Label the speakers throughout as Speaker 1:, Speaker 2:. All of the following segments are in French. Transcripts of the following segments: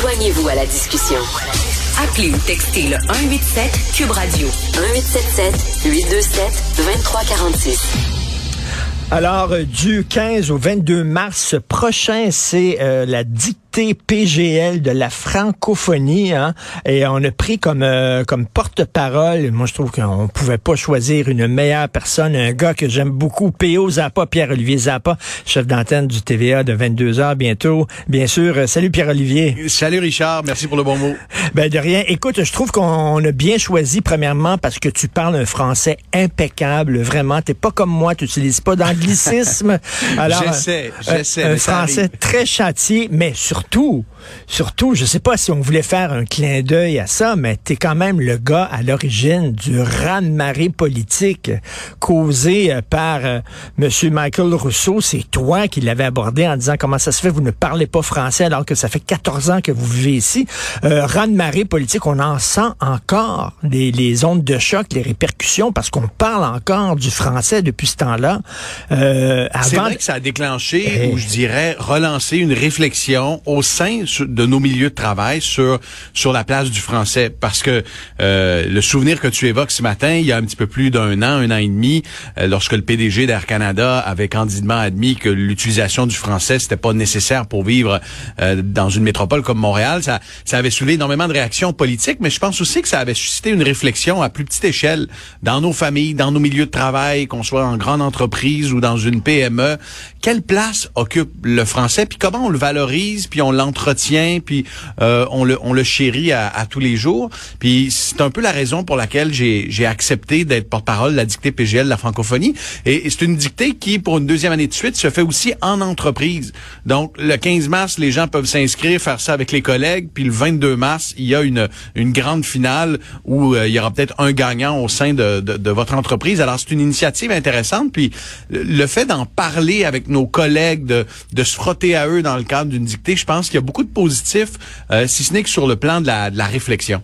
Speaker 1: Joignez-vous à la discussion. Appelez ou textez le 187 Cube Radio 1877 827 2346.
Speaker 2: Alors, euh, du 15 au 22 mars prochain, c'est euh, la PGL de la francophonie. Hein, et on a pris comme, euh, comme porte-parole, moi je trouve qu'on pouvait pas choisir une meilleure personne, un gars que j'aime beaucoup, P.O. Zappa, Pierre-Olivier Zappa, chef d'antenne du TVA de 22h bientôt. Bien sûr, salut Pierre-Olivier.
Speaker 3: Salut Richard, merci pour le bon mot.
Speaker 2: Ben de rien. Écoute, je trouve qu'on a bien choisi, premièrement, parce que tu parles un français impeccable, vraiment. T'es pas comme moi, tu n'utilises pas d'anglais
Speaker 3: Alors, j'essaie, j'essaie.
Speaker 2: Un, français très châtié, mais surtout, surtout, je sais pas si on voulait faire un clin d'œil à ça, mais tu es quand même le gars à l'origine du raz-de-marée politique causé euh, par euh, M. Michael Rousseau. C'est toi qui l'avais abordé en disant comment ça se fait, vous ne parlez pas français alors que ça fait 14 ans que vous vivez ici. Euh, raz-de-marée politique, on en sent encore les, les ondes de choc, les répercussions, parce qu'on parle encore du français depuis ce temps-là.
Speaker 3: Euh, c'est vrai que ça a déclenché, eh. ou je dirais, relancé une réflexion au sein de nos milieux de travail sur sur la place du français, parce que euh, le souvenir que tu évoques ce matin, il y a un petit peu plus d'un an, un an et demi, euh, lorsque le PDG d'Air Canada avait candidement admis que l'utilisation du français c'était pas nécessaire pour vivre euh, dans une métropole comme Montréal, ça ça avait soulevé énormément de réactions politiques, mais je pense aussi que ça avait suscité une réflexion à plus petite échelle dans nos familles, dans nos milieux de travail, qu'on soit en grande entreprise ou dans une PME, quelle place occupe le français, puis comment on le valorise, puis on l'entretient, puis euh, on le on le chérit à, à tous les jours. Puis c'est un peu la raison pour laquelle j'ai accepté d'être porte-parole de la dictée PGL de la francophonie. Et, c'est une dictée qui, pour une deuxième année de suite, se fait aussi en entreprise. Donc le 15 mars, les gens peuvent s'inscrire, faire ça avec les collègues, puis le 22 mars, il y a une une grande finale où euh, il y aura peut-être un gagnant au sein de, de, de votre entreprise. Alors c'est une initiative intéressante. Puis le fait d'en parler avec nos collègues, de, de se frotter à eux dans le cadre d'une dictée, pense qu'il y a beaucoup de positifs, euh, si ce n'est que sur le plan de la, de la réflexion.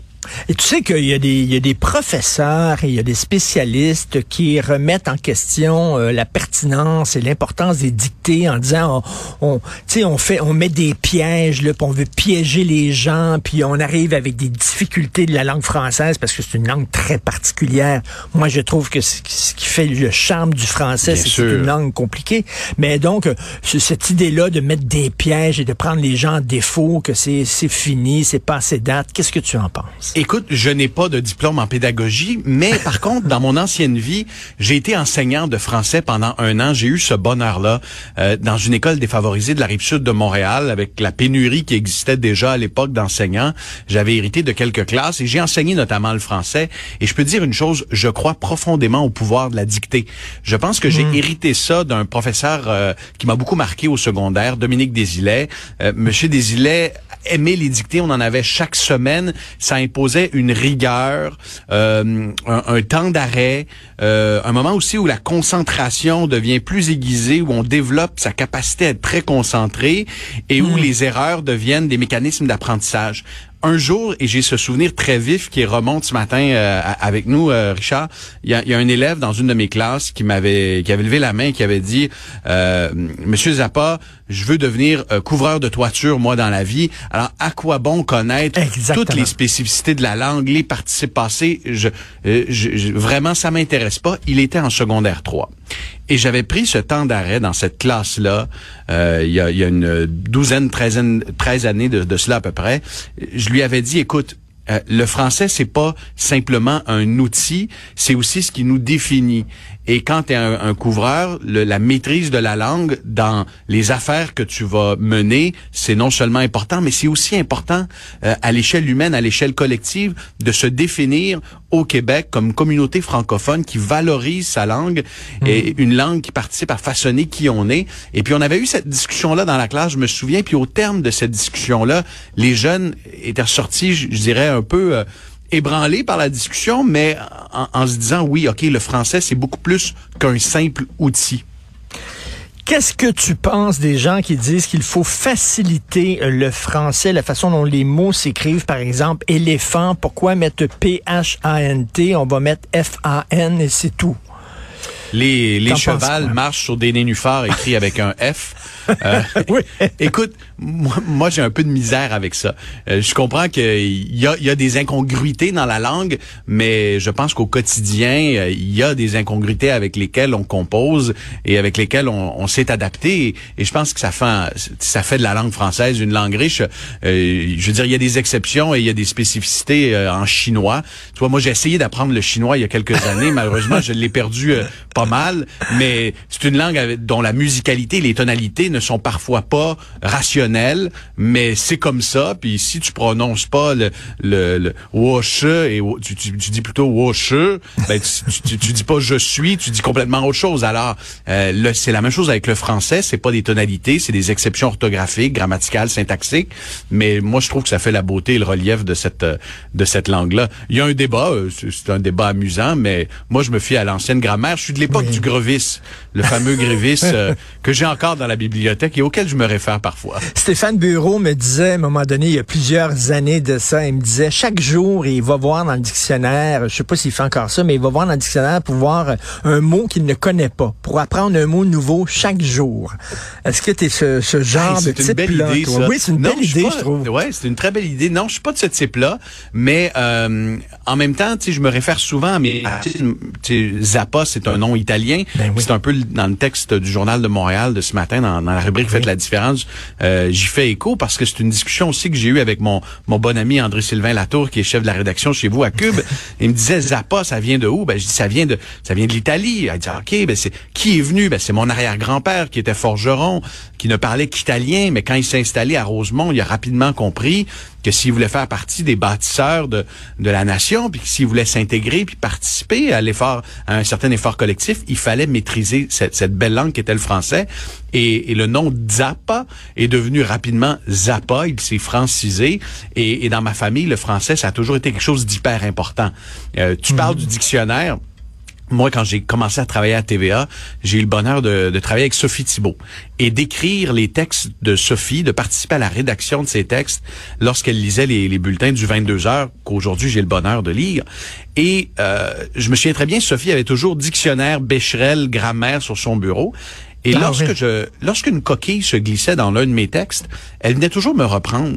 Speaker 2: Et tu sais qu'il y, a des, il y a des professeurs et il y a des spécialistes qui remettent en question euh, la pertinence et l'importance des dictées en disant on, on, on fait on met des pièges là, puis on veut piéger les gens, puis on arrive avec des difficultés de la langue française parce que c'est une langue très particulière. Moi, je trouve que ce qui fait le charme du français, c'est une langue compliquée. Mais donc, euh, cette idée-là de mettre des pièges et de prendre les gens en défaut, que c'est fini, c'est passé date, qu'est-ce que tu en penses?
Speaker 3: Écoute, je n'ai pas de diplôme en pédagogie, mais par contre, dans mon ancienne vie, j'ai été enseignant de français pendant un an. J'ai eu ce bonheur-là euh, dans une école défavorisée de la rive sud de Montréal, avec la pénurie qui existait déjà à l'époque d'enseignants. J'avais hérité de quelques classes et j'ai enseigné notamment le français. Et je peux dire une chose, je crois profondément au pouvoir de la dictée. Je pense que j'ai mmh. hérité ça d'un professeur euh, qui m'a beaucoup marqué au secondaire, Dominique Desilets. Euh, Monsieur Desilets aimait les dictées, on en avait chaque semaine. Ça imposait une rigueur, euh, un, temps d'arrêt, euh, un moment aussi où la concentration devient plus aiguisée, où on développe sa capacité à être très concentré et où hmm. les erreurs deviennent des mécanismes d'apprentissage un jour, et j'ai ce souvenir très vif qui remonte ce matin euh, avec nous, Richard, il y a, y a, un élève dans une de mes classes qui m'avait qui avait levé la main et qui avait dit euh, Monsieur Zappa, je veux devenir euh, couvreur de toiture, moi, dans la vie. Alors, à quoi bon connaître toutes les spécificités de la langue, les participes passés? Je, euh, je, vraiment, ça m'intéresse pas. Il était en secondaire 3. Et j'avais pris ce temps d'arrêt dans cette classe-là, euh, il, y a, il, y a, une douzaine, treizaine, treize années de, de cela à peu près. Je lui avais dit, écoute, euh, le français, c'est pas simplement un outil, c'est aussi ce qui nous définit. Et quand tu es un, couvreur, la maîtrise de la langue dans les affaires que tu vas mener, c'est non seulement important, mais c'est aussi important euh, à l'échelle humaine, à l'échelle collective, de se définir au Québec comme communauté francophone qui valorise sa langue et mm. une langue qui participe à façonner qui on est. Et puis on avait eu cette discussion-là dans la classe, je me souviens, puis au terme de cette discussion-là, les jeunes étaient ressortis, je, dirais, un peu... Euh, ébranlés par la discussion, mais en, se disant, oui, OK, le français, c'est beaucoup plus qu'un simple outil.
Speaker 2: Qu'est-ce que tu penses des gens qui disent qu'il faut faciliter le français, la façon dont les mots s'écrivent, par exemple, éléphant, pourquoi mettre P-H-A-N-T, on va mettre F-A-N et c'est tout?
Speaker 3: Les, les chevals marchent sur des nénuphars écrits avec un F. Euh, oui. Écoute, moi, moi j'ai un peu de misère avec ça. Euh, je comprends qu'il y a, y a des incongruités dans la langue, mais je pense qu'au quotidien, euh, il y a des incongruités avec lesquelles on compose et avec lesquelles on, on s'est adapté. Et, je pense que ça fait, ça fait de la langue française une langue riche. je veux dire, il y a des exceptions et il y a des spécificités en chinois. Tu vois, moi, j'ai essayé d'apprendre le chinois il y a quelques années. Malheureusement, je l'ai perdu pas mal. Mais c'est une langue dont la musicalité, les tonalités ne sont parfois pas rationnelles, mais c'est comme ça. Puis si tu prononces pas le le, le et tu, tu, dis plutôt woche, ben tu, tu, dis pas je suis, tu dis complètement autre chose. Alors euh, c'est la même chose avec le français. C'est pas des tonalités, c'est des exceptions orthographiques, grammaticales, syntaxiques. Mais moi je trouve que ça fait la beauté et le relief de cette de cette langue-là. Il y a un débat, euh, c'est un débat amusant, mais moi je me fie à l'ancienne grammaire. Je suis de l'époque du Grevis, le fameux Grevis euh, que j'ai encore dans la bibliothèque et auquel je me réfère parfois.
Speaker 2: Stéphane Bureau me disait à un moment donné, il y a plusieurs années de ça, il me disait chaque jour, il va voir dans le dictionnaire, je sais pas s'il fait encore ça, mais il va voir dans le dictionnaire pour voir un mot qu'il ne connaît pas, pour apprendre un mot nouveau chaque jour. Est-ce que tu es ce, ce genre de type-là? Oui, c'est une belle idée, je trouve.
Speaker 3: Oui, c'est une très belle idée. Non, je suis pas de ce type-là, mais euh, en même temps, je me réfère souvent à mes... Zappa, c'est un nom italien. Ben c'est un peu dans le texte du Journal de Montréal de ce matin, dans, dans la rubrique Faites la différence, euh, j'y fais écho parce que c'est une discussion aussi que j'ai eue avec mon, mon bon ami André-Sylvain Latour, qui est chef de la rédaction chez vous à Cube. Il me disait, Zappa, ça vient de où? Ben, je dis, ça vient de, ça vient de l'Italie. Il dit, OK, ben, c'est, qui est venu? Ben, c'est mon arrière-grand-père qui était forgeron, qui ne parlait qu'italien, mais quand il s'est installé à Rosemont, il a rapidement compris que s'il voulait faire partie des bâtisseurs de, de la nation, puis s'il voulait s'intégrer puis participer à l'effort, à un certain effort collectif, il fallait maîtriser cette, cette belle langue qui était le français. Et, et, le nom Zappa est devenu rapidement Zappa. Il s'est francisé. Et, et, dans ma famille, le français, ça a toujours été quelque chose d'hyper important. Euh, tu parles du dictionnaire moi, quand j'ai commencé à travailler à TVA, j'ai eu le bonheur de, de, travailler avec Sophie Thibault et d'écrire les textes de Sophie, de participer à la rédaction de ces textes lorsqu'elle lisait les, les, bulletins du 22 heures qu'aujourd'hui j'ai le bonheur de lire. Et euh, je me souviens très bien, Sophie avait toujours dictionnaire, Becherel, grammaire sur son bureau. Et ah lorsque je, lorsqu'une coquille se glissait dans l'un de mes textes, elle venait toujours me reprendre.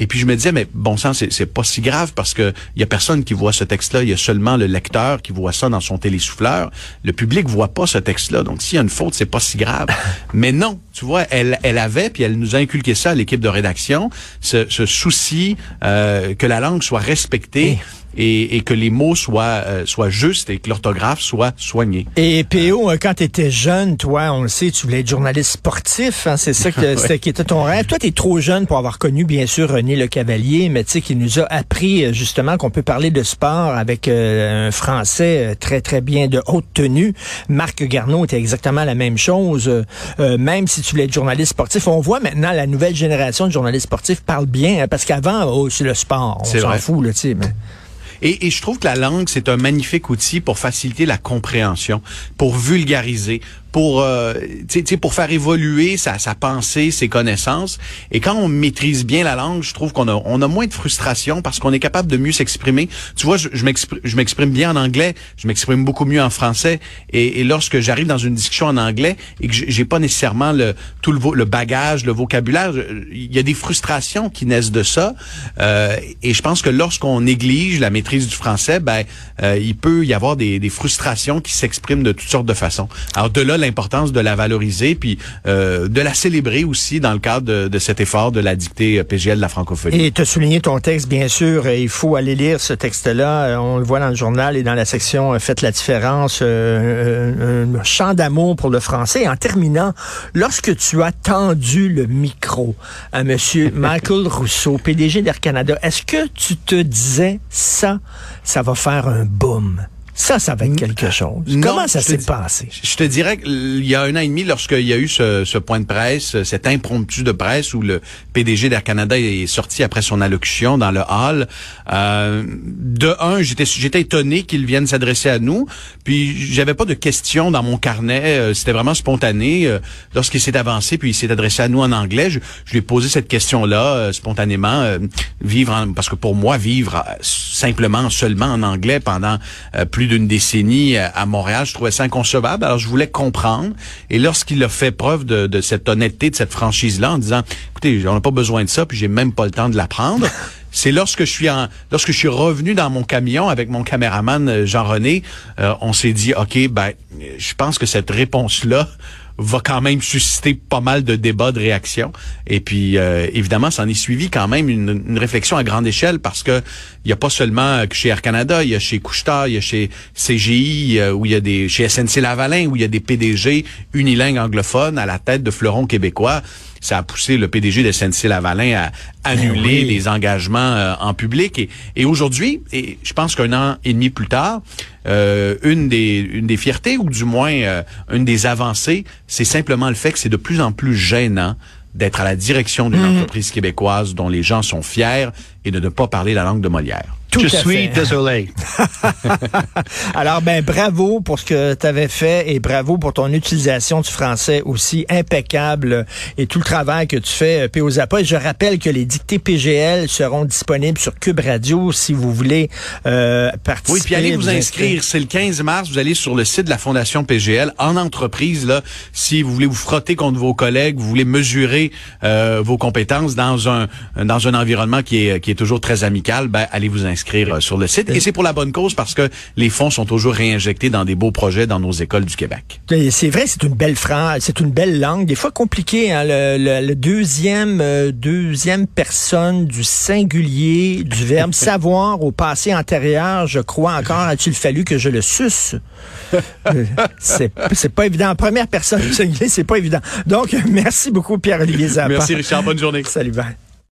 Speaker 3: Et puis je me disais, mais bon sang, c'est, c'est pas si grave parce que il y a personne qui voit ce texte-là. Il y a seulement le lecteur qui voit ça dans son télésouffleur. Le public voit pas ce texte-là. Donc s'il y a une faute, c'est pas si grave. mais non, tu vois, elle, elle avait puis elle nous a inculqué ça à l'équipe de rédaction, ce, ce souci euh, que la langue soit respectée. Et, et que les mots soient, euh, soient justes et que l'orthographe soit soignée.
Speaker 2: Et PO, euh, quand tu étais jeune, toi, on le sait, tu voulais être journaliste sportif, hein, c'est ça que, c'était qui était ton rêve. Toi, tu es trop jeune pour avoir connu, bien sûr, René Le Cavalier, mais tu sais, qui nous a appris euh, justement qu'on peut parler de sport avec un français très, très bien de haute tenue. Marc Garneau était exactement la même chose. même si tu voulais être journaliste sportif, on voit maintenant la nouvelle génération de journalistes sportifs parle bien, hein, parce qu'avant, oh, c'est le sport, on s'en fout, là, tu sais, mais...
Speaker 3: Et, et, je trouve que la langue, c'est un magnifique outil pour faciliter la compréhension, pour vulgariser, pour euh, pour faire évoluer sa, sa pensée, ses connaissances. Et quand on maîtrise bien la langue, je trouve qu'on a on a moins de frustration parce qu'on est capable de mieux s'exprimer. Tu vois, je, je m'exprime bien en anglais, je m'exprime beaucoup mieux en français. Et, et lorsque j'arrive dans une discussion en anglais et que j'ai pas nécessairement le tout le, le bagage, le vocabulaire, il y a des frustrations qui naissent de ça. Euh, et je pense que lorsqu'on néglige la maîtrise du français, ben euh, il peut y avoir des, des frustrations qui s'expriment de toutes sortes de façons. Alors de là l'importance de la valoriser, puis euh, de la célébrer aussi dans le cadre de, cet effort de la dictée PGL de la francophonie.
Speaker 2: Et tu as souligné ton texte, bien sûr, il faut aller lire ce texte-là. Euh, on le voit dans le journal et dans la section euh, Faites la différence, un chant d'amour pour le français. en terminant, lorsque tu as tendu le micro à Monsieur Michael Rousseau, PDG d'Air Canada, est-ce que tu te disais ça, ça va faire un boom? Ça, ça va être quelque chose. Comment ça s'est passé?
Speaker 3: Je te dirais qu'il y a un an et demi, lorsqu'il y a eu ce, ce, point de presse, cet impromptu de presse où le PDG d'Air Canada est sorti après son allocution dans le hall, euh, de un, j'étais j'étais étonné qu'il vienne s'adresser à nous. Puis j'avais pas de questions dans mon carnet. Euh, c'était vraiment spontané. Euh, lorsqu'il s'est avancé, puis il s'est adressé à nous en anglais, je, je lui ai posé cette question-là euh, spontanément. vivre en, parce que pour moi, vivre simplement, seulement en anglais pendant plus d'une décennie à, Montréal. Je trouvais ça inconcevable. Alors, je voulais comprendre. Et lorsqu'il a fait preuve de, de cette honnêteté, de cette franchise-là, en disant, écoutez, on n'a pas besoin de ça, puis j'ai même pas le temps de l'apprendre. C'est lorsque je suis en, lorsque je suis revenu dans mon camion avec mon caméraman euh, Jean-René, euh, on s'est dit, ok, ben, je pense que cette réponse-là va quand même susciter pas mal de débats, de réactions. Et puis, euh, évidemment, ça en est suivi quand même une, réflexion à grande échelle parce que il y a pas seulement chez Air Canada, il y a chez Couchetard, il y a chez CGI, où il y a des, chez SNC Lavalin, où il y a des PDG unilingues anglophones à la tête de fleurons québécois ça a poussé le PDG de SNC-Lavalin à annuler ben les engagements euh, en public. Et, et aujourd'hui, et je pense qu'un an et demi plus tard, euh, une des une des fiertés ou du moins euh, une des avancées, c'est simplement le fait que c'est de plus en plus gênant d'être à la direction d'une mmh. entreprise québécoise dont les gens sont fiers et de ne pas parler la langue de Molière.
Speaker 4: Tout je suis désolé.
Speaker 2: Alors, ben, bravo pour ce que tu avais fait et bravo pour ton utilisation du français aussi impeccable et tout le travail que tu fais, euh, P.O. Zappa. Je rappelle que les dictées PGL seront disponibles sur Cube Radio si vous voulez euh, participer.
Speaker 3: Oui, puis allez vous, inscrire. C'est le 15 mars. Vous allez sur le site de la Fondation PGL en entreprise. Là, si vous voulez vous frotter contre vos collègues, vous voulez mesurer euh, vos compétences dans un dans un environnement qui est qui est toujours très amical, ben allez vous inscrire euh, sur le site. Et c'est pour la bonne cause parce que les fonds sont toujours réinjectés dans des beaux projets dans nos écoles du Québec.
Speaker 2: C'est vrai, c'est une belle phrase, c'est une belle langue. Des fois compliqué, hein, le, deuxième, euh, deuxième personne du singulier du verbe savoir au passé antérieur, je crois encore, a-t-il fallu que je le suce? Euh, c'est pas évident. Première personne du singulier, c'est pas évident. Donc, merci beaucoup, Pierre-Olivier Zappa.
Speaker 3: Merci, Richard. Bonne journée.
Speaker 2: Salut,